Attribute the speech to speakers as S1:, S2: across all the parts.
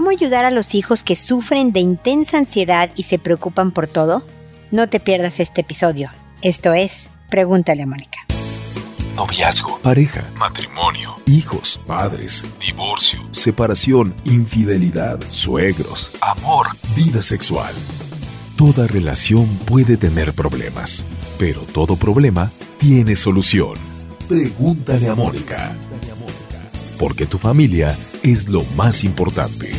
S1: ¿Cómo ayudar a los hijos que sufren de intensa ansiedad y se preocupan por todo? No te pierdas este episodio. Esto es Pregúntale a Mónica.
S2: Noviazgo, pareja, matrimonio, hijos, padres, divorcio, separación, infidelidad, suegros, amor, vida sexual. Toda relación puede tener problemas, pero todo problema tiene solución. Pregúntale a Mónica. Porque tu familia es lo más importante.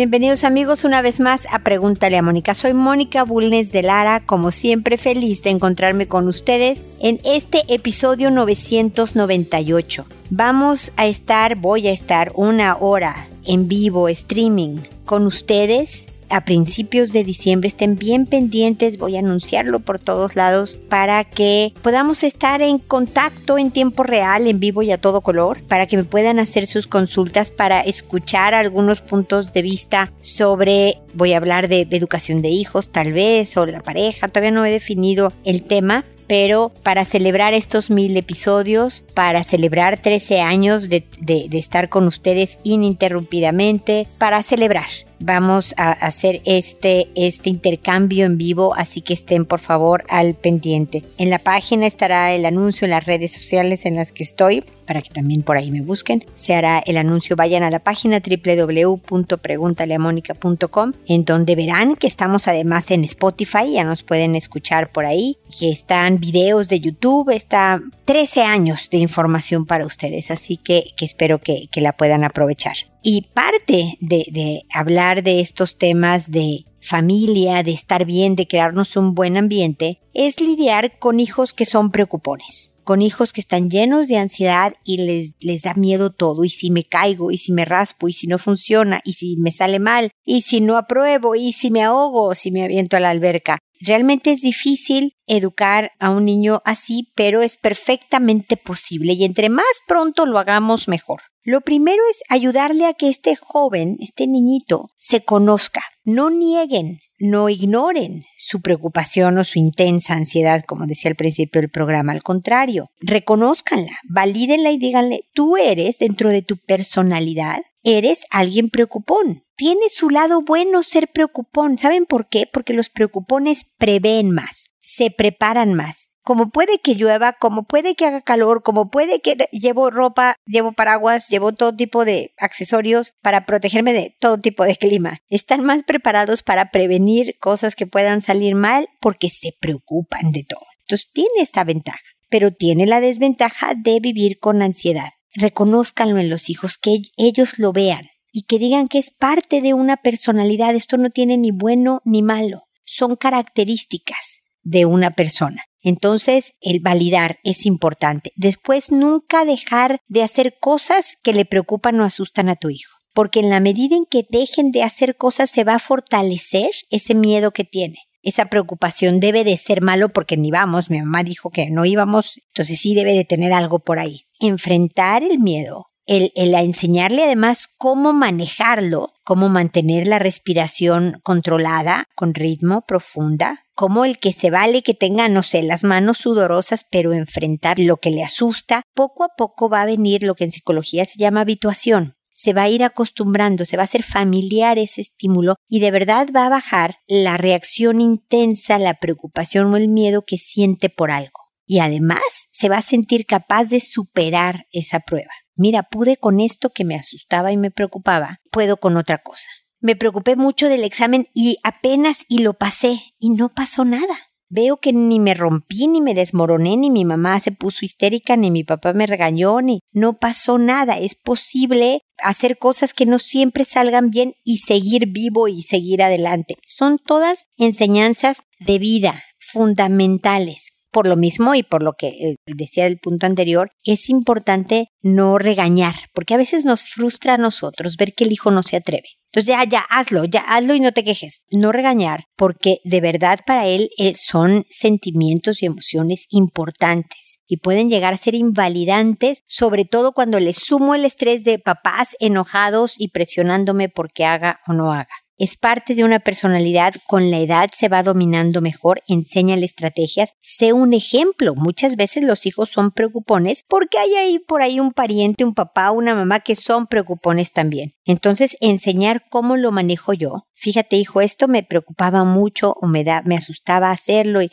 S1: Bienvenidos amigos una vez más a Pregúntale a Mónica. Soy Mónica Bulnes de Lara, como siempre feliz de encontrarme con ustedes en este episodio 998. Vamos a estar, voy a estar una hora en vivo, streaming, con ustedes a principios de diciembre. Estén bien pendientes, voy a anunciarlo por todos lados para que podamos estar en contacto en tiempo real, en vivo y a todo color, para que me puedan hacer sus consultas, para escuchar algunos puntos de vista sobre, voy a hablar de educación de hijos tal vez, o la pareja, todavía no he definido el tema, pero para celebrar estos mil episodios, para celebrar 13 años de, estar con ustedes ininterrumpidamente, para celebrar vamos a hacer este, este intercambio en vivo, así que estén por favor al pendiente. En la página estará el anuncio en las redes sociales en las que estoy, para que también por ahí me busquen. Se hará el anuncio, vayan a la página www.preguntaleamónica.com, en donde verán que estamos además en Spotify, ya nos pueden escuchar por ahí, que están videos de YouTube, está 13 años de información para ustedes, así que, que espero que, que la puedan aprovechar. Y parte de, hablar de estos temas de familia, de estar bien, de crearnos un buen ambiente, es lidiar con hijos que son preocupones, con hijos que están llenos de ansiedad y les, les da miedo todo, y si me caigo, y si me raspo, y si no funciona, y si me sale mal, y si no apruebo, y si me ahogo, si me aviento a la alberca. Realmente es difícil educar a un niño así, pero es perfectamente posible y entre más pronto lo hagamos mejor. Lo primero es ayudarle a que este joven, este niñito, se conozca. No nieguen, no ignoren su preocupación o su intensa ansiedad, como decía al principio del programa. Al contrario, reconózcanla, valídenla y díganle, tú eres, dentro de tu personalidad, eres alguien preocupón. Tiene su lado bueno ser preocupón. ¿Saben por qué? Porque los preocupones prevén más, se preparan más, como puede que llueva, como puede que haga calor, como puede que llevo ropa, llevo paraguas, llevo todo tipo de accesorios para protegerme de todo tipo de clima. Están más preparados para prevenir cosas que puedan salir mal porque se preocupan de todo. Entonces tiene esta ventaja, pero tiene la desventaja de vivir con ansiedad. Reconózcanlo en los hijos, que ellos lo vean y que digan que es parte de una personalidad. Esto no tiene ni bueno ni malo. Son características de una persona. Entonces, el validar es importante. Después, nunca dejar de hacer cosas que le preocupan o asustan a tu hijo. Porque en la medida en que dejen de hacer cosas, se va a fortalecer ese miedo que tiene. Esa preocupación debe de ser malo porque ni vamos. Mi mamá dijo que no íbamos, entonces sí debe de tener algo por ahí. Enfrentar el miedo el, el, enseñarle además cómo manejarlo, cómo mantener la respiración controlada, con ritmo, profunda, como el que se vale que tenga, no sé, las manos sudorosas, pero enfrentar lo que le asusta, poco a poco va a venir lo que en psicología se llama habituación. Se va a ir acostumbrando, se va a hacer familiar ese estímulo y de verdad va a bajar la reacción intensa, la preocupación o el miedo que siente por algo. Y además se va a sentir capaz de superar esa prueba mira, pude con esto que me asustaba y me preocupaba, puedo con otra cosa. Me preocupé mucho del examen y apenas y lo pasé y no pasó nada. Veo que ni me rompí, ni me desmoroné, ni mi mamá se puso histérica, ni mi papá me regañó, ni no pasó nada. Es posible hacer cosas que no siempre salgan bien y seguir vivo y seguir adelante. Son todas enseñanzas de vida fundamentales por lo mismo y por lo que eh, decía del punto anterior, es importante no regañar, porque a veces nos frustra a nosotros ver que el hijo no se atreve. Entonces ya, ya, hazlo, ya, hazlo y no te quejes. No regañar, porque de verdad para él eh, son sentimientos y emociones importantes y pueden llegar a ser invalidantes, sobre todo cuando le sumo el estrés de papás enojados y presionándome porque haga o no haga. Es parte de una personalidad, con la edad se va dominando mejor, enséñale estrategias, sé un ejemplo. Muchas veces los hijos son preocupones porque hay ahí por ahí un pariente, un papá, una mamá que son preocupones también. Entonces, enseñar cómo lo manejo yo. Fíjate, hijo, esto me preocupaba mucho o me, da, me asustaba hacerlo y,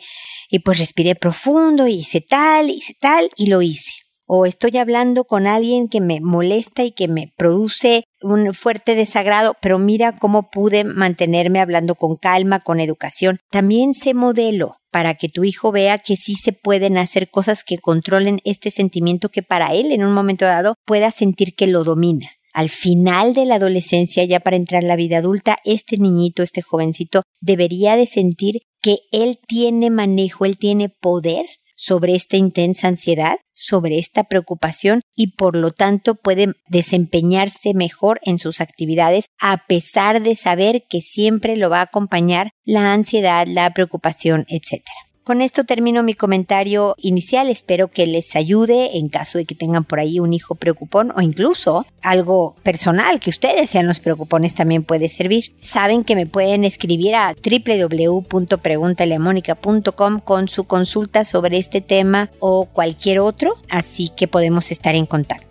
S1: y pues respiré profundo y hice tal, hice tal y lo hice o estoy hablando con alguien que me molesta y que me produce un fuerte desagrado, pero mira cómo pude mantenerme hablando con calma, con educación. También se modelo para que tu hijo vea que sí se pueden hacer cosas que controlen este sentimiento que para él en un momento dado pueda sentir que lo domina. Al final de la adolescencia, ya para entrar en la vida adulta, este niñito, este jovencito, debería de sentir que él tiene manejo, él tiene poder sobre esta intensa ansiedad, sobre esta preocupación y por lo tanto puede desempeñarse mejor en sus actividades a pesar de saber que siempre lo va a acompañar la ansiedad, la preocupación, etc. Con esto termino mi comentario inicial. Espero que les ayude en caso de que tengan por ahí un hijo preocupón o incluso algo personal que ustedes sean los preocupones también puede servir. Saben que me pueden escribir a www.preguntalemónica.com con su consulta sobre este tema o cualquier otro, así que podemos estar en contacto.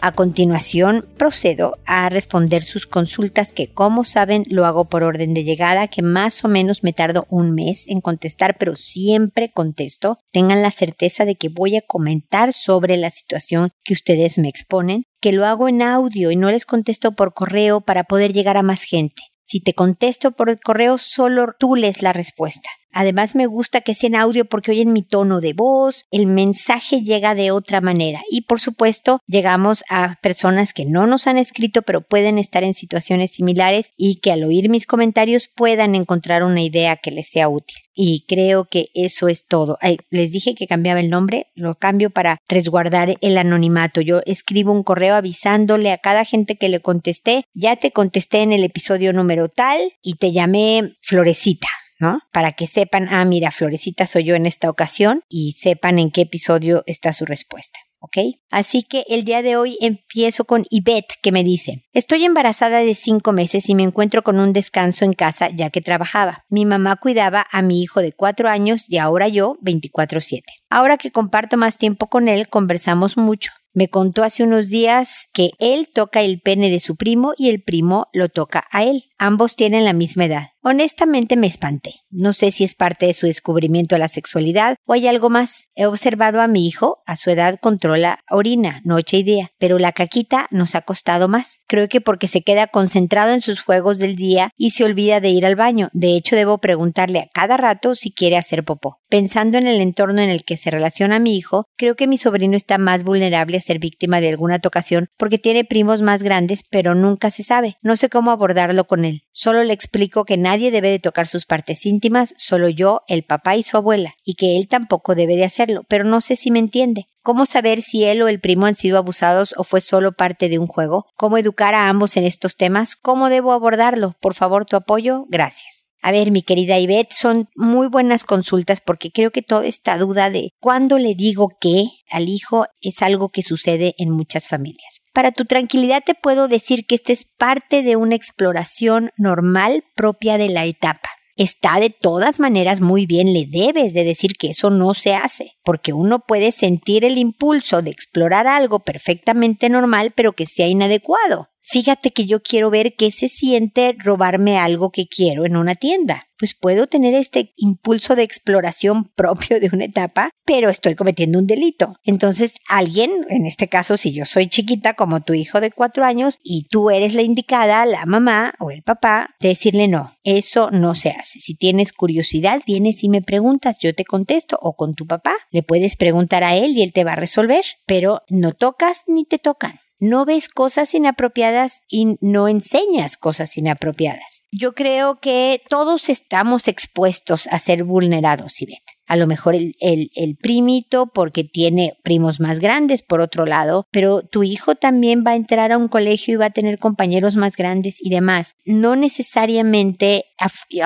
S1: A continuación, procedo a responder sus consultas que, como saben, lo hago por orden de llegada, que más o menos me tardo un mes en contestar, pero siempre contesto. Tengan la certeza de que voy a comentar sobre la situación que ustedes me exponen, que lo hago en audio y no les contesto por correo para poder llegar a más gente. Si te contesto por el correo, solo tú lees la respuesta. Además me gusta que sea en audio porque oyen mi tono de voz, el mensaje llega de otra manera y por supuesto llegamos a personas que no nos han escrito pero pueden estar en situaciones similares y que al oír mis comentarios puedan encontrar una idea que les sea útil. Y creo que eso es todo. les dije que cambiaba el nombre, lo cambio para resguardar el anonimato. Yo escribo un correo avisándole a cada gente que le contesté, ya te contesté en el episodio número tal y te llamé Florecita ¿no? Para que sepan, ah, mira, Florecita soy yo en esta ocasión y sepan en qué episodio está su respuesta. ¿ok? Así que el día de hoy empiezo con Ivette que me dice, estoy embarazada de cinco meses y me encuentro con un descanso en casa ya que trabajaba. Mi mamá cuidaba a mi hijo de cuatro años y ahora yo 24/7. Ahora que comparto más tiempo con él, conversamos mucho. Me contó hace unos días que él toca el pene de su primo y el primo lo toca a él. Ambos tienen la misma edad. Honestamente me espanté. No sé si es parte de su descubrimiento de la sexualidad o hay algo más. He observado a mi hijo, a su edad controla orina, noche y día, pero la caquita nos ha costado más. Creo que porque se queda concentrado en sus juegos del día y se olvida de ir al baño. De hecho, debo preguntarle a cada rato si quiere hacer popó. Pensando en el entorno en el que se relaciona mi hijo, creo que mi sobrino está más vulnerable a ser víctima de alguna tocación porque tiene primos más grandes, pero nunca se sabe. No sé cómo abordarlo con él. Solo le explico que nadie debe de tocar sus partes íntimas, solo yo, el papá y su abuela, y que él tampoco debe de hacerlo, pero no sé si me entiende. ¿Cómo saber si él o el primo han sido abusados o fue solo parte de un juego? ¿Cómo educar a ambos en estos temas? ¿Cómo debo abordarlo? Por favor, tu apoyo. Gracias. A ver, mi querida Ivette, son muy buenas consultas porque creo que toda esta duda de cuándo le digo qué al hijo es algo que sucede en muchas familias. Para tu tranquilidad te puedo decir que esta es parte de una exploración normal propia de la etapa. Está de todas maneras muy bien, le debes de decir que eso no se hace, porque uno puede sentir el impulso de explorar algo perfectamente normal pero que sea inadecuado. Fíjate que yo quiero ver qué se siente robarme algo que quiero en una tienda pues puedo tener este impulso de exploración propio de una etapa, pero estoy cometiendo un delito. Entonces, alguien, en este caso, si yo soy chiquita como tu hijo de cuatro años y tú eres la indicada, la mamá o el papá, de decirle no, eso no se hace. Si tienes curiosidad, vienes y me preguntas, yo te contesto, o con tu papá, le puedes preguntar a él y él te va a resolver, pero no tocas ni te tocan no ves cosas inapropiadas y no enseñas cosas inapropiadas. Yo creo que todos estamos expuestos a ser vulnerados, Ivette a lo mejor el, el, primito porque tiene primos más grandes por otro lado, pero tu hijo también va a entrar a un colegio y va a tener compañeros más grandes y demás. No necesariamente,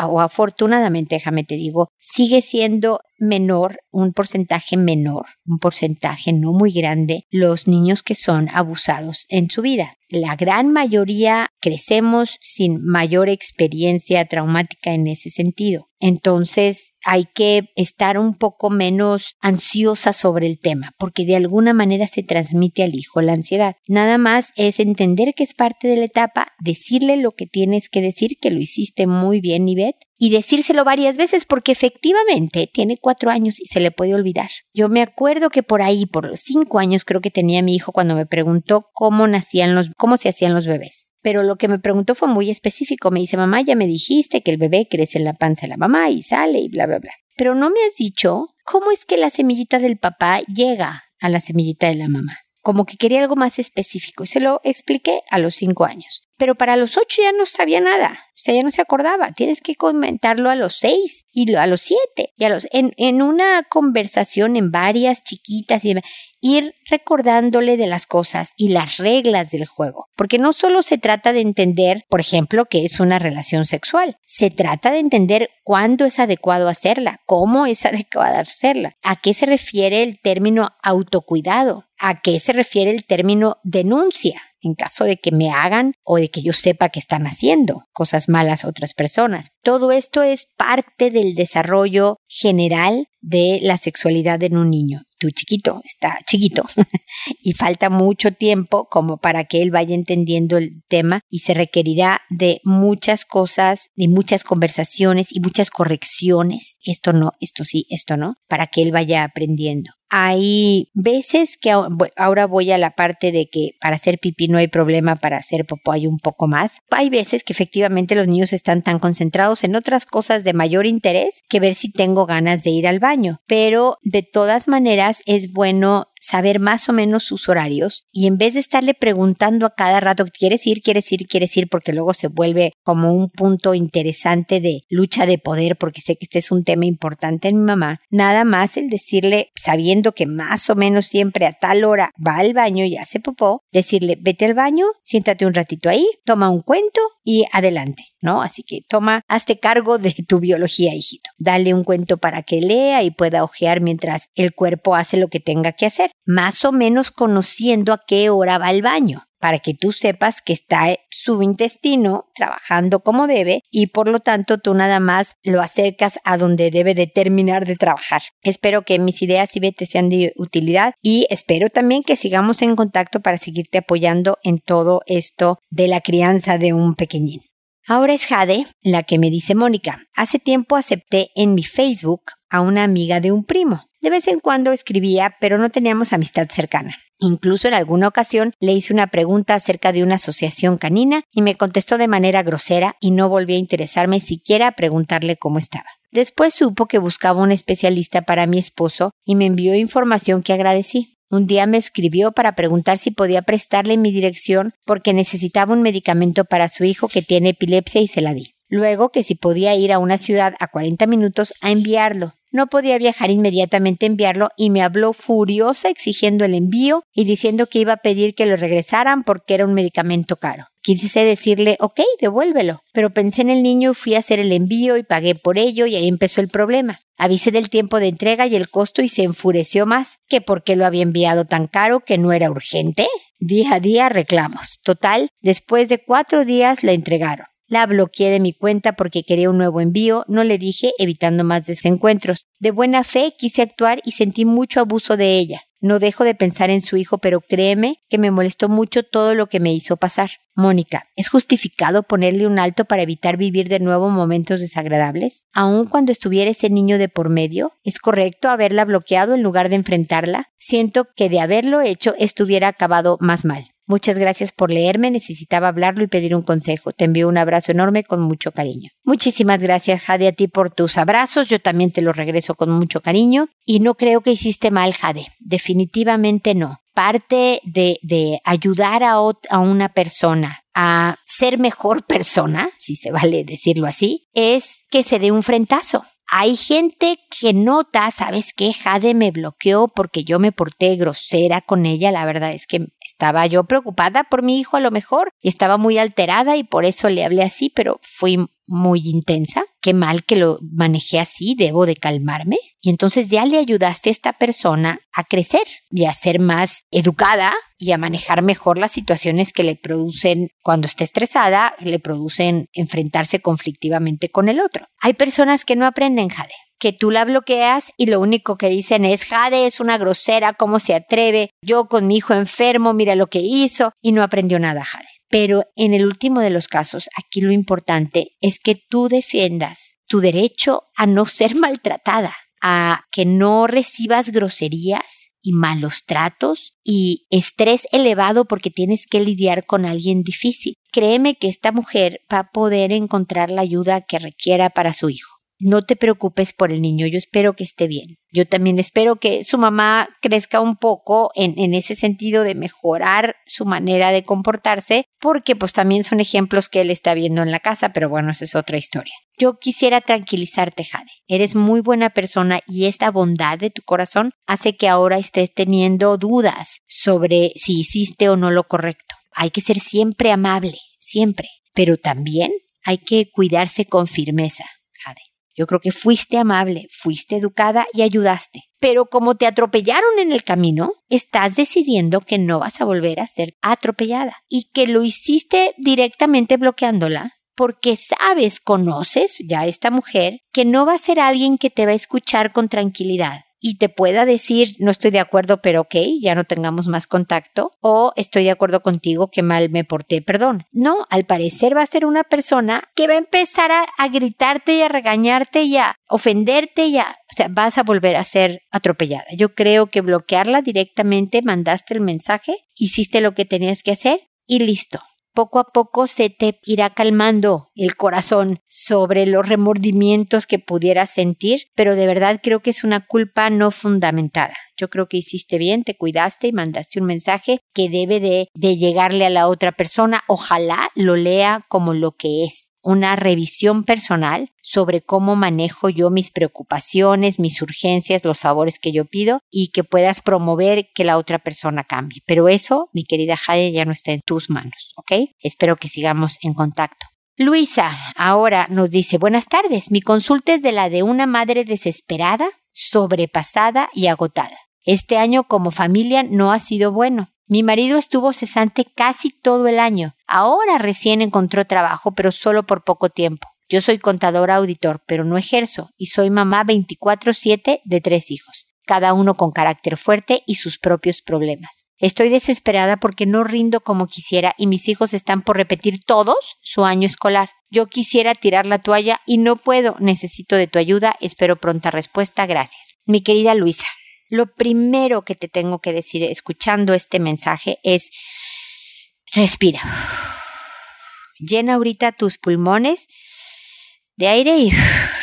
S1: o afortunadamente, déjame te digo, sigue siendo menor, un porcentaje menor, un porcentaje no muy grande, los niños que son abusados en su vida. La gran mayoría crecemos sin mayor experiencia traumática en ese sentido. Entonces hay que estar un poco menos ansiosa sobre el tema, porque de alguna manera se transmite al hijo la ansiedad. Nada más es entender que es parte de la etapa, decirle lo que tienes que decir, que lo hiciste muy bien, Ivette, y decírselo varias veces porque efectivamente tiene cuatro años y se le puede olvidar. Yo me acuerdo que por ahí, por los cinco años creo que tenía mi hijo cuando me preguntó cómo nacían los, cómo se hacían los bebés pero lo que me preguntó fue muy específico. Me dice, mamá, ya me dijiste que el bebé crece en la panza de la mamá y sale y bla, bla, bla. Pero no me has dicho cómo es que la semillita del papá llega a la semillita de la mamá. Como que quería algo más específico y se lo expliqué a los cinco años. Pero para los ocho ya no sabía nada. O sea, ya no se acordaba. Tienes que comentarlo a los seis y a los siete. Y a los, en, en una conversación en varias chiquitas ir recordándole de las cosas y las reglas del juego. Porque no solo se trata de entender, por ejemplo, que es una relación sexual. Se trata de entender cuándo es adecuado hacerla, cómo es adecuado hacerla, a qué se refiere el término autocuidado, a qué se refiere el término denuncia en caso de que me hagan o de que yo sepa que están haciendo cosas malas a otras personas. Todo esto es parte del desarrollo general de la sexualidad en un niño. Tu chiquito está chiquito y falta mucho tiempo como para que él vaya entendiendo el tema y se requerirá de muchas cosas, de muchas conversaciones y muchas correcciones. Esto no, esto sí, esto no, para que él vaya aprendiendo. Hay veces que ahora voy a la parte de que para hacer pipí no hay problema, para hacer popó hay un poco más. Hay veces que efectivamente los niños están tan concentrados en otras cosas de mayor interés que ver si tengo ganas de ir al baño. Pero de todas maneras es bueno saber más o menos sus horarios y en vez de estarle preguntando a cada rato, ¿quieres ir? ¿Quieres ir? ¿Quieres ir? Porque luego se vuelve como un punto interesante de lucha de poder porque sé que este es un tema importante en mi mamá. Nada más el decirle, sabiendo que más o menos siempre a tal hora va al baño y hace popó, decirle, vete al baño, siéntate un ratito ahí, toma un cuento y adelante. ¿no? Así que toma, hazte cargo de tu biología, hijito. Dale un cuento para que lea y pueda ojear mientras el cuerpo hace lo que tenga que hacer, más o menos conociendo a qué hora va al baño para que tú sepas que está su intestino trabajando como debe y por lo tanto tú nada más lo acercas a donde debe de terminar de trabajar. Espero que mis ideas y te sean de utilidad y espero también que sigamos en contacto para seguirte apoyando en todo esto de la crianza de un pequeñín. Ahora es Jade la que me dice Mónica. Hace tiempo acepté en mi Facebook a una amiga de un primo. De vez en cuando escribía, pero no teníamos amistad cercana. Incluso en alguna ocasión le hice una pregunta acerca de una asociación canina y me contestó de manera grosera y no volví a interesarme siquiera a preguntarle cómo estaba. Después supo que buscaba un especialista para mi esposo y me envió información que agradecí. Un día me escribió para preguntar si podía prestarle mi dirección porque necesitaba un medicamento para su hijo que tiene epilepsia y se la di. Luego que si podía ir a una ciudad a 40 minutos a enviarlo. No podía viajar inmediatamente a enviarlo y me habló furiosa exigiendo el envío y diciendo que iba a pedir que lo regresaran porque era un medicamento caro. Quise decirle, ok, devuélvelo, pero pensé en el niño y fui a hacer el envío y pagué por ello y ahí empezó el problema. Avisé del tiempo de entrega y el costo y se enfureció más, que por qué lo había enviado tan caro que no era urgente. Día a día reclamos. Total, después de cuatro días la entregaron. La bloqueé de mi cuenta porque quería un nuevo envío, no le dije, evitando más desencuentros. De buena fe quise actuar y sentí mucho abuso de ella. No dejo de pensar en su hijo, pero créeme que me molestó mucho todo lo que me hizo pasar. Mónica, ¿es justificado ponerle un alto para evitar vivir de nuevo momentos desagradables? Aun cuando estuviera ese niño de por medio, ¿es correcto haberla bloqueado en lugar de enfrentarla? Siento que de haberlo hecho estuviera acabado más mal. Muchas gracias por leerme, necesitaba hablarlo y pedir un consejo. Te envío un abrazo enorme con mucho cariño. Muchísimas gracias, Jade, a ti por tus abrazos. Yo también te los regreso con mucho cariño. Y no creo que hiciste mal, Jade. Definitivamente no. Parte de, ayudar a, a una persona a ser mejor persona, si se vale decirlo así, es que se dé un frentazo. Hay gente que nota, ¿sabes qué? Jade me bloqueó porque yo me porté grosera con ella. La verdad es que estaba yo preocupada por mi hijo a lo mejor y estaba muy alterada y por eso le hablé así, pero fui muy intensa. qué mal que lo manejé así, debo de calmarme. Y entonces ya le ayudaste a esta persona a crecer y a ser más educada y a manejar mejor las situaciones que le producen cuando está estresada, le producen enfrentarse conflictivamente con el otro. Hay personas que no aprenden, Jade que tú la bloqueas y lo único que dicen es, Jade es una grosera, ¿cómo se atreve? Yo con mi hijo enfermo, mira lo que hizo y no aprendió nada, Jade. Pero en el último de los casos, aquí lo importante es que tú defiendas tu derecho a no ser maltratada, a que no recibas groserías y malos tratos y estrés elevado porque tienes que lidiar con alguien difícil. Créeme que esta mujer va a poder encontrar la ayuda que requiera para su hijo no te preocupes por el niño, yo espero que esté bien. Yo también espero que su mamá crezca un poco en, en, ese sentido de mejorar su manera de comportarse, porque pues también son ejemplos que él está viendo en la casa, pero bueno, esa es otra historia. Yo quisiera tranquilizarte, Jade. Eres muy buena persona y esta bondad de tu corazón hace que ahora estés teniendo dudas sobre si hiciste o no lo correcto. Hay que ser siempre amable, siempre, pero también hay que cuidarse con firmeza, Jade. Yo creo que fuiste amable, fuiste educada y ayudaste. Pero como te atropellaron en el camino, estás decidiendo que no vas a volver a ser atropellada y que lo hiciste directamente bloqueándola porque sabes, conoces ya a esta mujer que no va a ser alguien que te va a escuchar con tranquilidad, y te pueda decir, no estoy de acuerdo, pero ok, ya no tengamos más contacto, o estoy de acuerdo contigo, que mal me porté, perdón. No, al parecer va a ser una persona que va a empezar a, gritarte y a regañarte y a ofenderte y a, o sea, vas a volver a ser atropellada. Yo creo que bloquearla directamente, mandaste el mensaje, hiciste lo que tenías que hacer y listo poco a poco se te irá calmando el corazón sobre los remordimientos que pudieras sentir, pero de verdad creo que es una culpa no fundamentada. Yo creo que hiciste bien, te cuidaste y mandaste un mensaje que debe de, de llegarle a la otra persona. Ojalá lo lea como lo que es una revisión personal sobre cómo manejo yo mis preocupaciones, mis urgencias, los favores que yo pido y que puedas promover que la otra persona cambie. Pero eso, mi querida Jade, ya no está en tus manos, ¿ok? Espero que sigamos en contacto. Luisa ahora nos dice, buenas tardes, mi consulta es de la de una madre desesperada, sobrepasada y agotada. Este año como familia no ha sido bueno. Mi marido estuvo cesante casi todo el año. Ahora recién encontró trabajo, pero solo por poco tiempo. Yo soy contador auditor, pero no ejerzo, y soy mamá 24/7 de tres hijos, cada uno con carácter fuerte y sus propios problemas. Estoy desesperada porque no rindo como quisiera y mis hijos están por repetir todos su año escolar. Yo quisiera tirar la toalla y no puedo. Necesito de tu ayuda. Espero pronta respuesta. Gracias. Mi querida Luisa, lo primero que te tengo que decir escuchando este mensaje es respira. Llena ahorita tus pulmones de aire y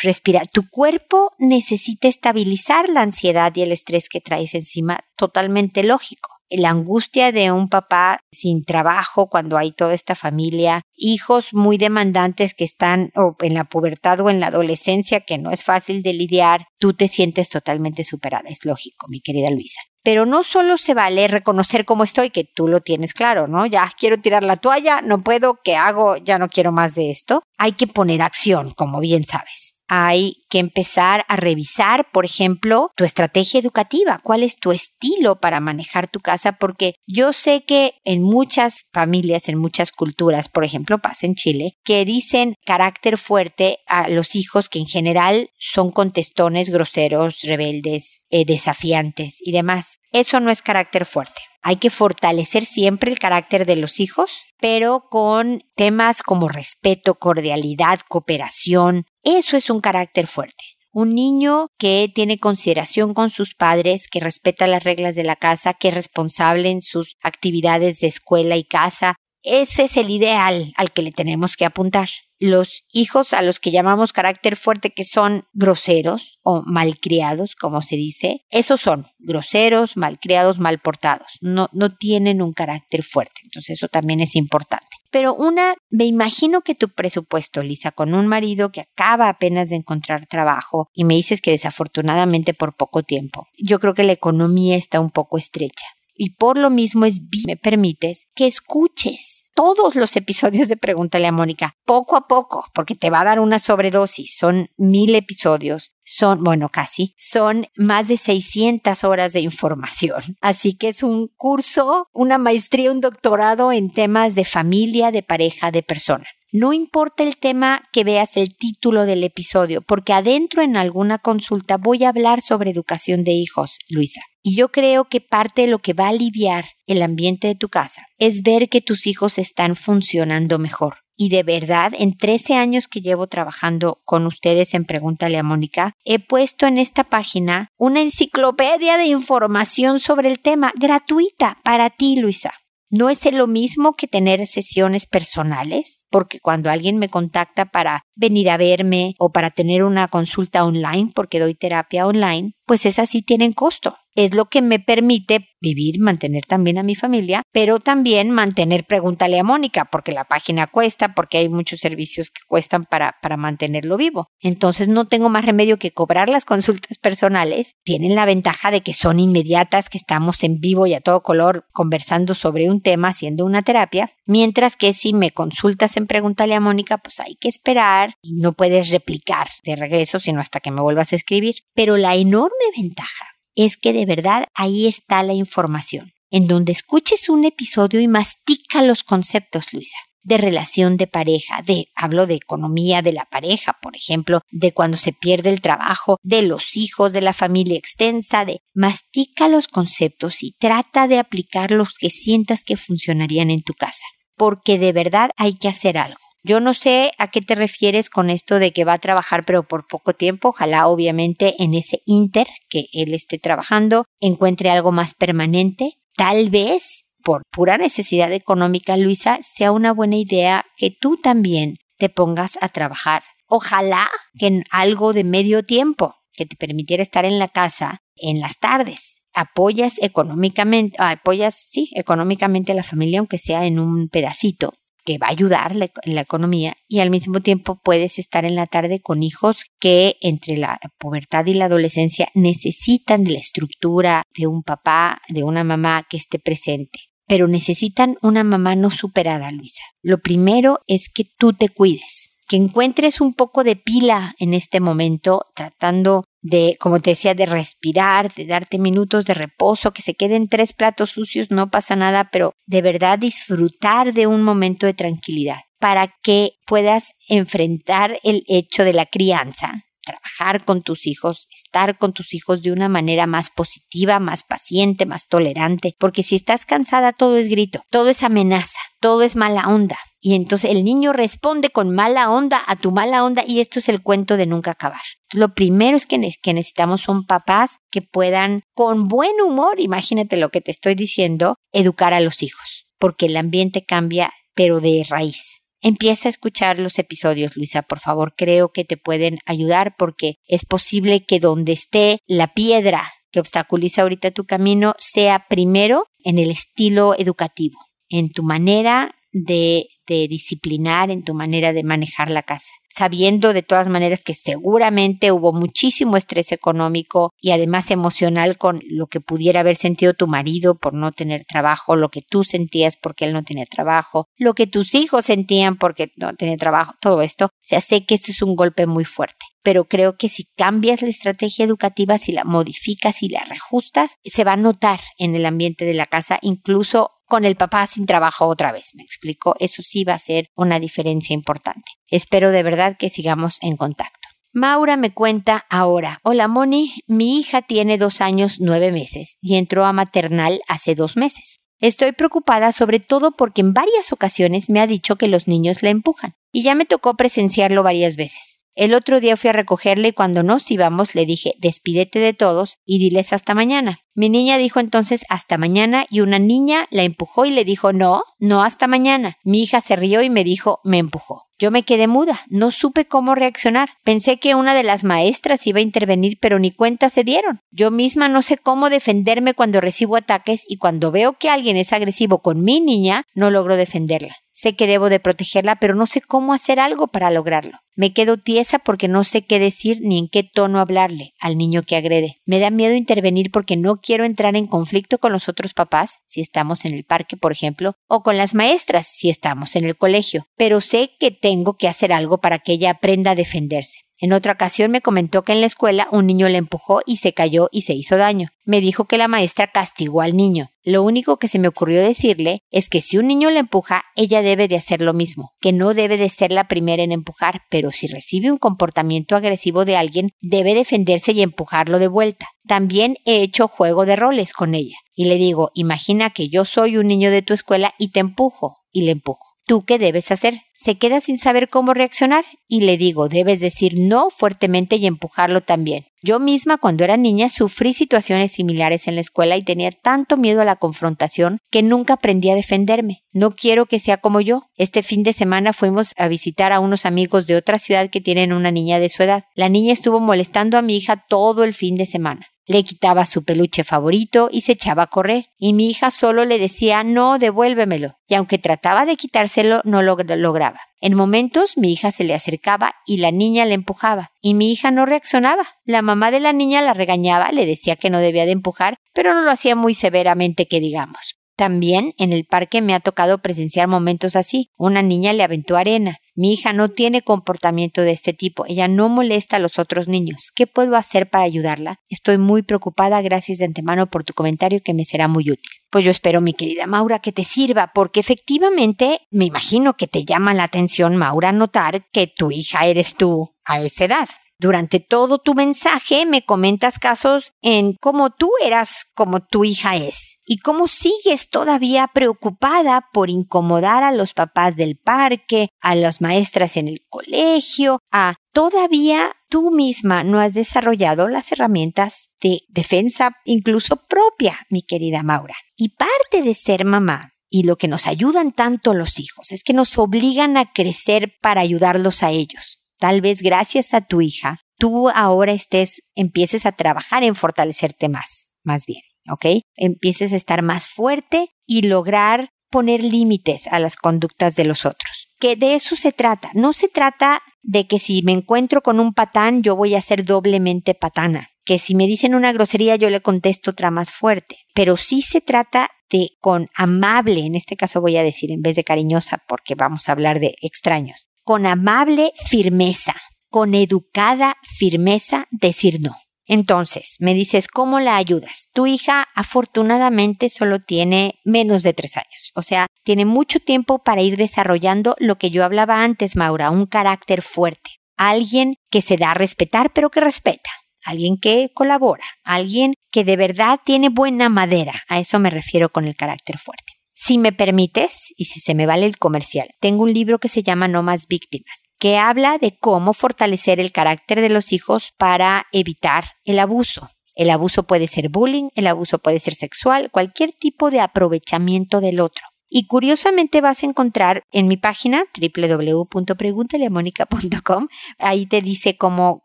S1: respira. Tu cuerpo necesita estabilizar la ansiedad y el estrés que traes encima, totalmente lógico la angustia de un papá sin trabajo cuando hay toda esta familia, hijos muy demandantes que están en la pubertad o en la adolescencia que no es fácil de lidiar, tú te sientes totalmente superada, es lógico, mi querida Luisa. Pero no solo se vale reconocer cómo estoy, que tú lo tienes claro, ¿no? Ya quiero tirar la toalla, no puedo, ¿qué hago? Ya no quiero más de esto. Hay que poner acción, como bien sabes hay que empezar a revisar, por ejemplo, tu estrategia educativa, cuál es tu estilo para manejar tu casa, porque yo sé que en muchas familias, en muchas culturas, por ejemplo, pasa en Chile, que dicen carácter fuerte a los hijos que en general son contestones, groseros, rebeldes, eh, desafiantes y demás. Eso no es carácter fuerte. Hay que fortalecer siempre el carácter de los hijos, pero con temas como respeto, cordialidad, cooperación. Eso es un carácter fuerte. Un niño que tiene consideración con sus padres, que respeta las reglas de la casa, que es responsable en sus actividades de escuela y casa, ese es el ideal al que le tenemos que apuntar. Los hijos a los que llamamos carácter fuerte, que son groseros o malcriados, como se dice, esos son groseros, malcriados, mal portados. No, no tienen un carácter fuerte. Entonces eso también es importante. Pero una, me imagino que tu presupuesto, Lisa, con un marido que acaba apenas de encontrar trabajo y me dices que desafortunadamente por poco tiempo, yo creo que la economía está un poco estrecha. Y por lo mismo es, me permites que escuches todos los episodios de Pregúntale a Mónica, poco a poco, porque te va a dar una sobredosis. Son mil episodios, son, bueno, casi, son más de 600 horas de información. Así que es un curso, una maestría, un doctorado en temas de familia, de pareja, de persona. No importa el tema que veas el título del episodio, porque adentro en alguna consulta voy a hablar sobre educación de hijos, Luisa. Y yo creo que parte de lo que va a aliviar el ambiente de tu casa es ver que tus hijos están funcionando mejor. Y de verdad, en 13 años que llevo trabajando con ustedes en Pregúntale a Mónica, he puesto en esta página una enciclopedia de información sobre el tema gratuita para ti, Luisa. No es lo mismo que tener sesiones personales, porque cuando alguien me contacta para venir a verme o para tener una consulta online, porque doy terapia online, pues esas sí tienen costo es lo que me permite vivir, mantener también a mi familia, pero también mantener, pregúntale a Mónica, porque la página cuesta, porque hay muchos servicios que cuestan para, para mantenerlo vivo. Entonces no tengo más remedio que cobrar las consultas personales. Tienen la ventaja de que son inmediatas, que estamos en vivo y a todo color conversando sobre un tema, haciendo una terapia, mientras que si me consultas en Pregúntale a Mónica, pues hay que esperar y no puedes replicar de regreso, sino hasta que me vuelvas a escribir. Pero la enorme ventaja es que de verdad ahí está la información, en donde escuches un episodio y mastica los conceptos, Luisa de relación de pareja, de, hablo de economía de la pareja, por ejemplo, de cuando se pierde el trabajo, de los hijos, de la familia extensa, de mastica los conceptos y trata de aplicar los que sientas que funcionarían en tu casa, porque de verdad hay que hacer algo. Yo no sé a qué te refieres con esto de que va a trabajar pero por poco tiempo. Ojalá obviamente en ese inter que él esté trabajando encuentre algo más permanente. Tal vez por pura necesidad económica, Luisa, sea una buena idea que tú también te pongas a trabajar. Ojalá que en algo de medio tiempo que te permitiera estar en la casa en las tardes. Apoyas económicamente, apoyas, sí, económicamente a la familia, aunque sea en un pedacito que va a ayudar en la economía y al mismo tiempo puedes estar en la tarde con hijos que entre la pubertad y la adolescencia necesitan de la estructura de un papá, de una mamá que esté presente. Pero necesitan una mamá no superada, Luisa. Lo primero es que tú te cuides, que encuentres un poco de pila en este momento, tratando de, como te decía, de respirar, de darte minutos de reposo, que se queden tres platos sucios, no pasa nada, pero de verdad disfrutar de un momento de tranquilidad para que puedas enfrentar el hecho de la crianza trabajar con tus hijos, estar con tus hijos de una manera más positiva, más paciente, más tolerante, porque si estás cansada todo es grito, todo es amenaza, todo es mala onda. Y entonces el niño responde con mala onda a tu mala onda y esto es el cuento de nunca acabar. Lo primero es que, necesitamos son papás que puedan con buen humor, imagínate lo que te estoy diciendo, educar a los hijos, porque el ambiente cambia pero de raíz. Empieza a escuchar los episodios, Luisa, por favor. Creo que te pueden ayudar porque es posible que donde esté la piedra que obstaculiza ahorita tu camino sea primero en el estilo educativo, en tu manera de, de disciplinar, en tu manera de manejar la casa sabiendo de todas maneras que seguramente hubo muchísimo estrés económico y además emocional con lo que pudiera haber sentido tu marido por no tener trabajo, lo que tú sentías porque él no tenía trabajo, lo que tus hijos sentían porque no tenía trabajo, todo esto. O sea, sé que esto es un golpe muy fuerte pero creo que si cambias la estrategia educativa, si la modificas y la reajustas, se va a notar en el ambiente de la casa, incluso con el papá sin trabajo otra vez. Me explico, eso sí va a ser una diferencia importante. Espero de verdad que sigamos en contacto. Maura me cuenta ahora, hola Moni, mi hija tiene dos años nueve meses y entró a maternal hace dos meses. Estoy preocupada sobre todo porque en varias ocasiones me ha dicho que los niños la empujan y ya me tocó presenciarlo varias veces. El otro día fui a recogerle y cuando nos íbamos le dije despídete de todos y diles hasta mañana. Mi niña dijo entonces hasta mañana y una niña la empujó y le dijo no, no hasta mañana. Mi hija se rió y me dijo me empujó. Yo me quedé muda, no supe cómo reaccionar. Pensé que una de las maestras iba a intervenir, pero ni cuenta se dieron. Yo misma no sé cómo defenderme cuando recibo ataques y cuando veo que alguien es agresivo con mi niña, no logro defenderla. Sé que debo de protegerla, pero no sé cómo hacer algo para lograrlo. Me quedo tiesa porque no sé qué decir ni en qué tono hablarle al niño que agrede. Me da miedo intervenir porque no quiero entrar en conflicto con los otros papás, si estamos en el parque, por ejemplo, o con las maestras, si estamos en el colegio. Pero sé que tengo que hacer algo para que ella aprenda a defenderse. En otra ocasión me comentó que en la escuela un niño le empujó y se cayó y se hizo daño. Me dijo que la maestra castigó al niño. Lo único que se me ocurrió decirle es que si un niño le empuja, ella debe de hacer lo mismo, que no debe de ser la primera en empujar, pero si recibe un comportamiento agresivo de alguien, debe defenderse y empujarlo de vuelta. También he hecho juego de roles con ella. Y le digo, imagina que yo soy un niño de tu escuela y te empujo, y le empujo. ¿Tú qué debes hacer? Se queda sin saber cómo reaccionar y le digo, debes decir no fuertemente y empujarlo también. Yo misma cuando era niña sufrí situaciones similares en la escuela y tenía tanto miedo a la confrontación que nunca aprendí a defenderme. No quiero que sea como yo. Este fin de semana fuimos a visitar a unos amigos de otra ciudad que tienen una niña de su edad. La niña estuvo molestando a mi hija todo el fin de semana le quitaba su peluche favorito y se echaba a correr, y mi hija solo le decía no, devuélvemelo, y aunque trataba de quitárselo, no lo lograba. En momentos mi hija se le acercaba y la niña le empujaba, y mi hija no reaccionaba. La mamá de la niña la regañaba, le decía que no debía de empujar, pero no lo hacía muy severamente que digamos. También en el parque me ha tocado presenciar momentos así. Una niña le aventó arena. Mi hija no tiene comportamiento de este tipo. Ella no molesta a los otros niños. ¿Qué puedo hacer para ayudarla? Estoy muy preocupada. Gracias de antemano por tu comentario que me será muy útil. Pues yo espero, mi querida Maura, que te sirva, porque efectivamente me imagino que te llama la atención, Maura, notar que tu hija eres tú a esa edad. Durante todo tu mensaje me comentas casos en cómo tú eras como tu hija es y cómo sigues todavía preocupada por incomodar a los papás del parque, a las maestras en el colegio, a todavía tú misma no has desarrollado las herramientas de defensa incluso propia, mi querida Maura. Y parte de ser mamá y lo que nos ayudan tanto los hijos es que nos obligan a crecer para ayudarlos a ellos tal vez gracias a tu hija, tú ahora estés, empieces a trabajar en fortalecerte más, más bien, ¿ok? Empieces a estar más fuerte y lograr poner límites a las conductas de los otros. Que de eso se trata. No se trata de que si me encuentro con un patán, yo voy a ser doblemente patana. Que si me dicen una grosería, yo le contesto otra más fuerte. Pero sí se trata de con amable, en este caso voy a decir en vez de cariñosa, porque vamos a hablar de extraños con amable firmeza, con educada firmeza decir no. Entonces, me dices, ¿cómo la ayudas? Tu hija afortunadamente solo tiene menos de tres años, o sea, tiene mucho tiempo para ir desarrollando lo que yo hablaba antes, Maura, un carácter fuerte, alguien que se da a respetar pero que respeta, alguien que colabora, alguien que de verdad tiene buena madera, a eso me refiero con el carácter fuerte. Si me permites, y si se me vale el comercial, tengo un libro que se llama No más víctimas, que habla de cómo fortalecer el carácter de los hijos para evitar el abuso. El abuso puede ser bullying, el abuso puede ser sexual, cualquier tipo de aprovechamiento del otro. Y curiosamente vas a encontrar en mi página www.preguntaleamónica.com, ahí te dice cómo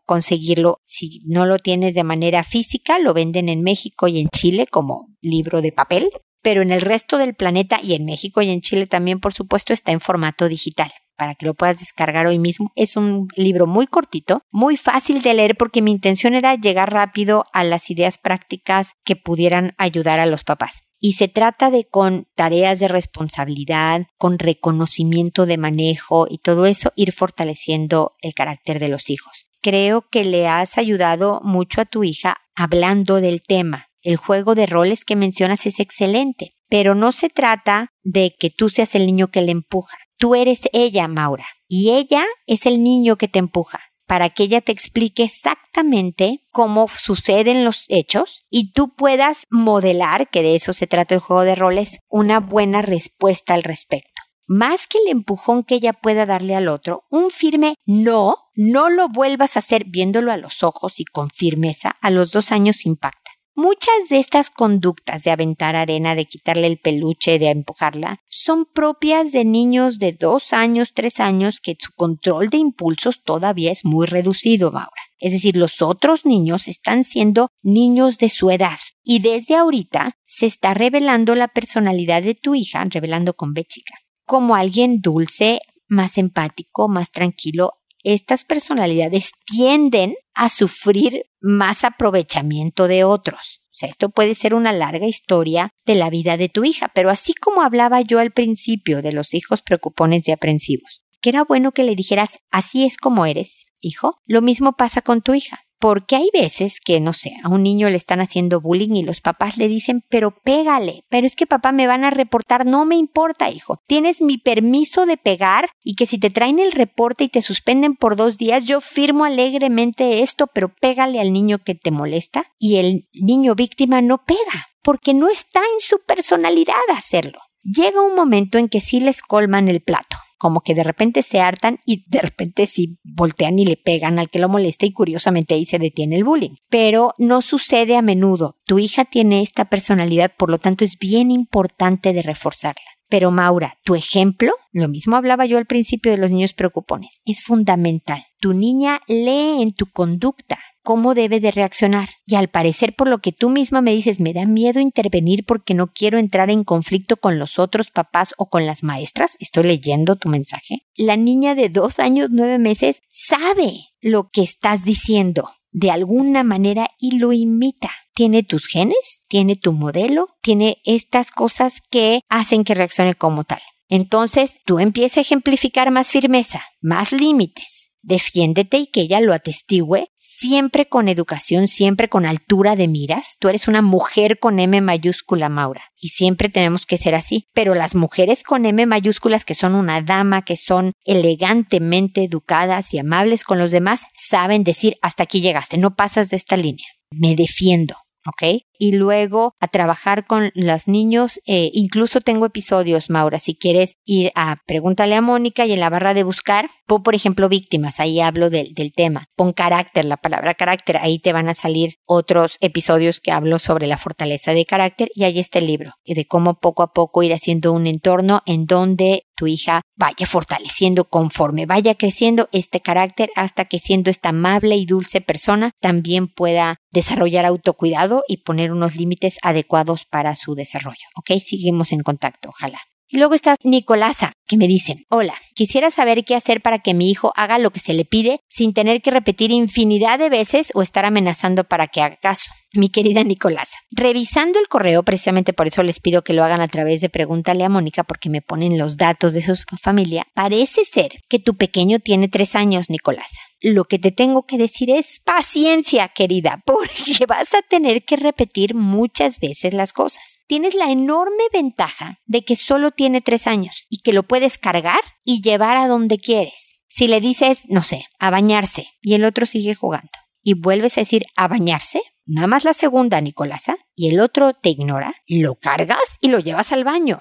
S1: conseguirlo. Si no lo tienes de manera física, lo venden en México y en Chile como libro de papel pero en el resto del planeta y en México y en Chile también, por supuesto, está en formato digital para que lo puedas descargar hoy mismo. Es un libro muy cortito, muy fácil de leer porque mi intención era llegar rápido a las ideas prácticas que pudieran ayudar a los papás. Y se trata de con tareas de responsabilidad, con reconocimiento de manejo y todo eso, ir fortaleciendo el carácter de los hijos. Creo que le has ayudado mucho a tu hija hablando del tema, el juego de roles que mencionas es excelente, pero no se trata de que tú seas el niño que le empuja. Tú eres ella, Maura, y ella es el niño que te empuja para que ella te explique exactamente cómo suceden los hechos y tú puedas modelar, que de eso se trata el juego de roles, una buena respuesta al respecto. Más que el empujón que ella pueda darle al otro, un firme no, no lo vuelvas a hacer viéndolo a los ojos y con firmeza, a los dos años impacta. Muchas de estas conductas de aventar arena, de quitarle el peluche, de empujarla, son propias de niños de dos años, tres años, que su control de impulsos todavía es muy reducido, Maura. Es decir, los otros niños están siendo niños de su edad. Y desde ahorita se está revelando la personalidad de tu hija, revelando con B chica, como alguien dulce, más empático, más tranquilo. Estas personalidades tienden a sufrir más aprovechamiento de otros. O sea, esto puede ser una larga historia de la vida de tu hija, pero así como hablaba yo al principio de los hijos preocupones y aprensivos, que era bueno que le dijeras, así es como eres, hijo, lo mismo pasa con tu hija. Porque hay veces que, no sé, a un niño le están haciendo bullying y los papás le dicen, pero pégale, pero es que papá me van a reportar, no me importa, hijo. Tienes mi permiso de pegar y que si te traen el reporte y te suspenden por dos días, yo firmo alegremente esto, pero pégale al niño que te molesta y el niño víctima no pega, porque no está en su personalidad hacerlo. Llega un momento en que sí les colman el plato como que de repente se hartan y de repente sí voltean y le pegan al que lo molesta y curiosamente ahí se detiene el bullying. Pero no sucede a menudo. Tu hija tiene esta personalidad, por lo tanto es bien importante de reforzarla. Pero Maura, tu ejemplo, lo mismo hablaba yo al principio de los niños preocupones, es fundamental. Tu niña lee en tu conducta, cómo debe de reaccionar. Y al parecer, por lo que tú misma me dices, me da miedo intervenir porque no quiero entrar en conflicto con los otros papás o con las maestras. Estoy leyendo tu mensaje. La niña de dos años, nueve meses, sabe lo que estás diciendo de alguna manera y lo imita. Tiene tus genes, tiene tu modelo, tiene estas cosas que hacen que reaccione como tal. Entonces, tú empiezas a ejemplificar más firmeza, más límites, defiéndete y que ella lo atestigue, siempre con educación, siempre con altura de miras. Tú eres una mujer con M mayúscula, Maura, y siempre tenemos que ser así. Pero las mujeres con M mayúsculas, que son una dama, que son elegantemente educadas y amables con los demás, saben decir, hasta aquí llegaste, no pasas de esta línea. Me defiendo. ¿ok? Y luego a trabajar con los niños, eh, incluso tengo episodios, Maura, si quieres ir a Pregúntale a Mónica y en la barra de buscar, pon por ejemplo víctimas, ahí hablo del tema, pon carácter, la palabra carácter, ahí te van a salir otros episodios que hablo sobre la fortaleza de carácter y ahí está el libro, de cómo poco a poco ir haciendo un entorno en donde tu hija vaya fortaleciendo conforme vaya creciendo este carácter hasta que siendo esta amable y dulce persona también pueda desarrollar autocuidado y poner unos límites adecuados para su desarrollo. ¿Ok? Seguimos en contacto, ojalá. Y luego está Nicolasa, que me dice, hola, quisiera saber qué hacer para que mi hijo haga lo que se le pide sin tener que repetir infinidad de veces o estar amenazando para que haga caso mi querida Nicolasa. Revisando el correo, precisamente por eso les pido que lo hagan a través de Pregúntale a Mónica, porque me ponen los datos de su familia. Parece ser que tu pequeño tiene tres años, Nicolasa. Lo que te tengo que decir es paciencia, querida, porque vas a tener que repetir muchas veces las cosas. Tienes la enorme ventaja de que solo tiene tres años y que lo puedes cargar y llevar a donde quieres. Si le dices, no sé, a bañarse y el otro sigue jugando y vuelves a decir a bañarse, nada más la segunda, Nicolasa, y el otro te ignora, lo cargas y lo llevas al baño.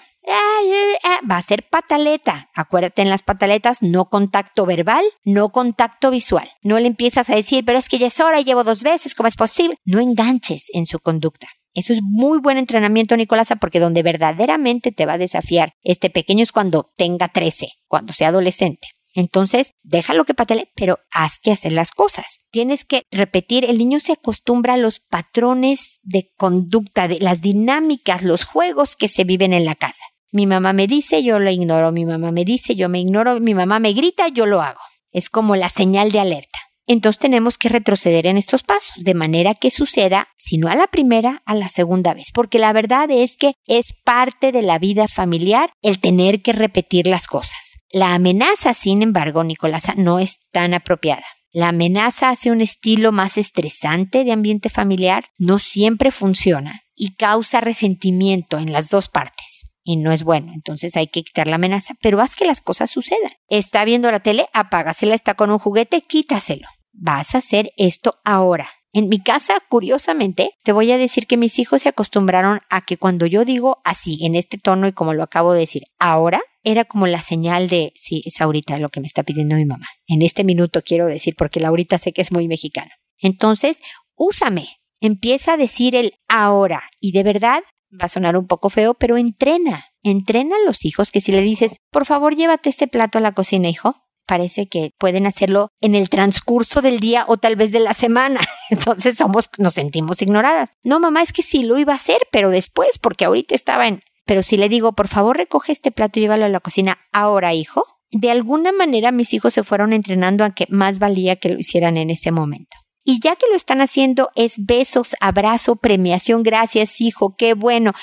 S1: Va a ser pataleta. Acuérdate en las pataletas, no contacto verbal, no contacto visual. No le empiezas a decir, pero es que ya es hora y llevo dos veces, ¿cómo es posible? No enganches en su conducta. Eso es muy buen entrenamiento, Nicolasa, porque donde verdaderamente te va a desafiar este pequeño es cuando tenga 13, cuando sea adolescente. Entonces, déjalo que patele, pero haz que hacer las cosas. Tienes que repetir, el niño se acostumbra a los patrones de conducta, de las dinámicas, los juegos que se viven en la casa. Mi mamá me dice, yo lo ignoro, mi mamá me dice, yo me ignoro, mi mamá me grita, yo lo hago. Es como la señal de alerta. Entonces tenemos que retroceder en estos pasos, de manera que suceda, si no a la primera, a la segunda vez, porque la verdad es que es parte de la vida familiar el tener que repetir las cosas. La amenaza, sin embargo, Nicolasa, no es tan apropiada. La amenaza hace un estilo más estresante de ambiente familiar, no siempre funciona y causa resentimiento en las dos partes. Y no es bueno, entonces hay que quitar la amenaza, pero haz que las cosas sucedan. Está viendo la tele, apágasela, está con un juguete, quítaselo. Vas a hacer esto ahora. En mi casa, curiosamente, te voy a decir que mis hijos se acostumbraron a que cuando yo digo así, en este tono y como lo acabo de decir, ahora, era como la señal de, sí, es ahorita lo que me está pidiendo mi mamá. En este minuto quiero decir, porque la ahorita sé que es muy mexicana. Entonces, úsame. Empieza a decir el ahora. Y de verdad, va a sonar un poco feo, pero entrena. Entrena a los hijos que si le dices, por favor, llévate este plato a la cocina, hijo, parece que pueden hacerlo en el transcurso del día o tal vez de la semana. Entonces somos, nos sentimos ignoradas. No, mamá, es que sí lo iba a hacer, pero después, porque ahorita estaba en Pero si le digo, por favor, recoge este plato y llévalo a la cocina ahora, hijo, de alguna manera mis hijos se fueron entrenando a que más valía que lo hicieran en ese momento. Y ya que lo están haciendo es besos, abrazo, premiación, gracias hijo, qué bueno,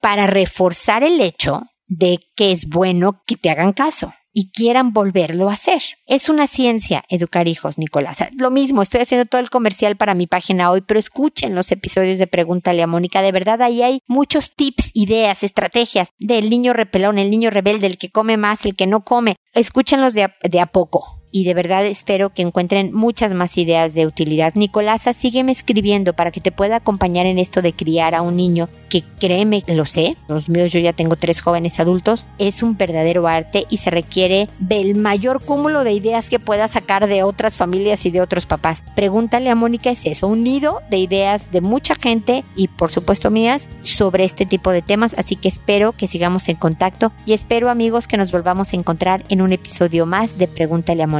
S1: para reforzar el hecho de que es bueno que te hagan caso y quieran volverlo a hacer. Es una ciencia educar hijos, Nicolás. Lo mismo, estoy haciendo todo el comercial para mi página hoy, pero escuchen los episodios de Pregúntale a Mónica. De verdad, ahí hay muchos tips, ideas, estrategias del niño repelón, el niño rebelde, el que come más, el que no come. Escúchenlos de de a poco y de verdad espero que encuentren muchas más ideas de utilidad. Nicolasa, sígueme escribiendo para que te pueda acompañar en esto de criar a un niño que créeme, lo sé, los míos yo ya tengo tres jóvenes adultos, es un verdadero arte y se requiere del mayor cúmulo de ideas que pueda sacar de otras familias y de otros papás. Pregúntale a Mónica, es eso, un nido de ideas de mucha gente y por supuesto mías sobre este tipo de temas, así que espero que sigamos en contacto y espero amigos que nos volvamos a encontrar en un episodio más de Pregúntale a Mónica.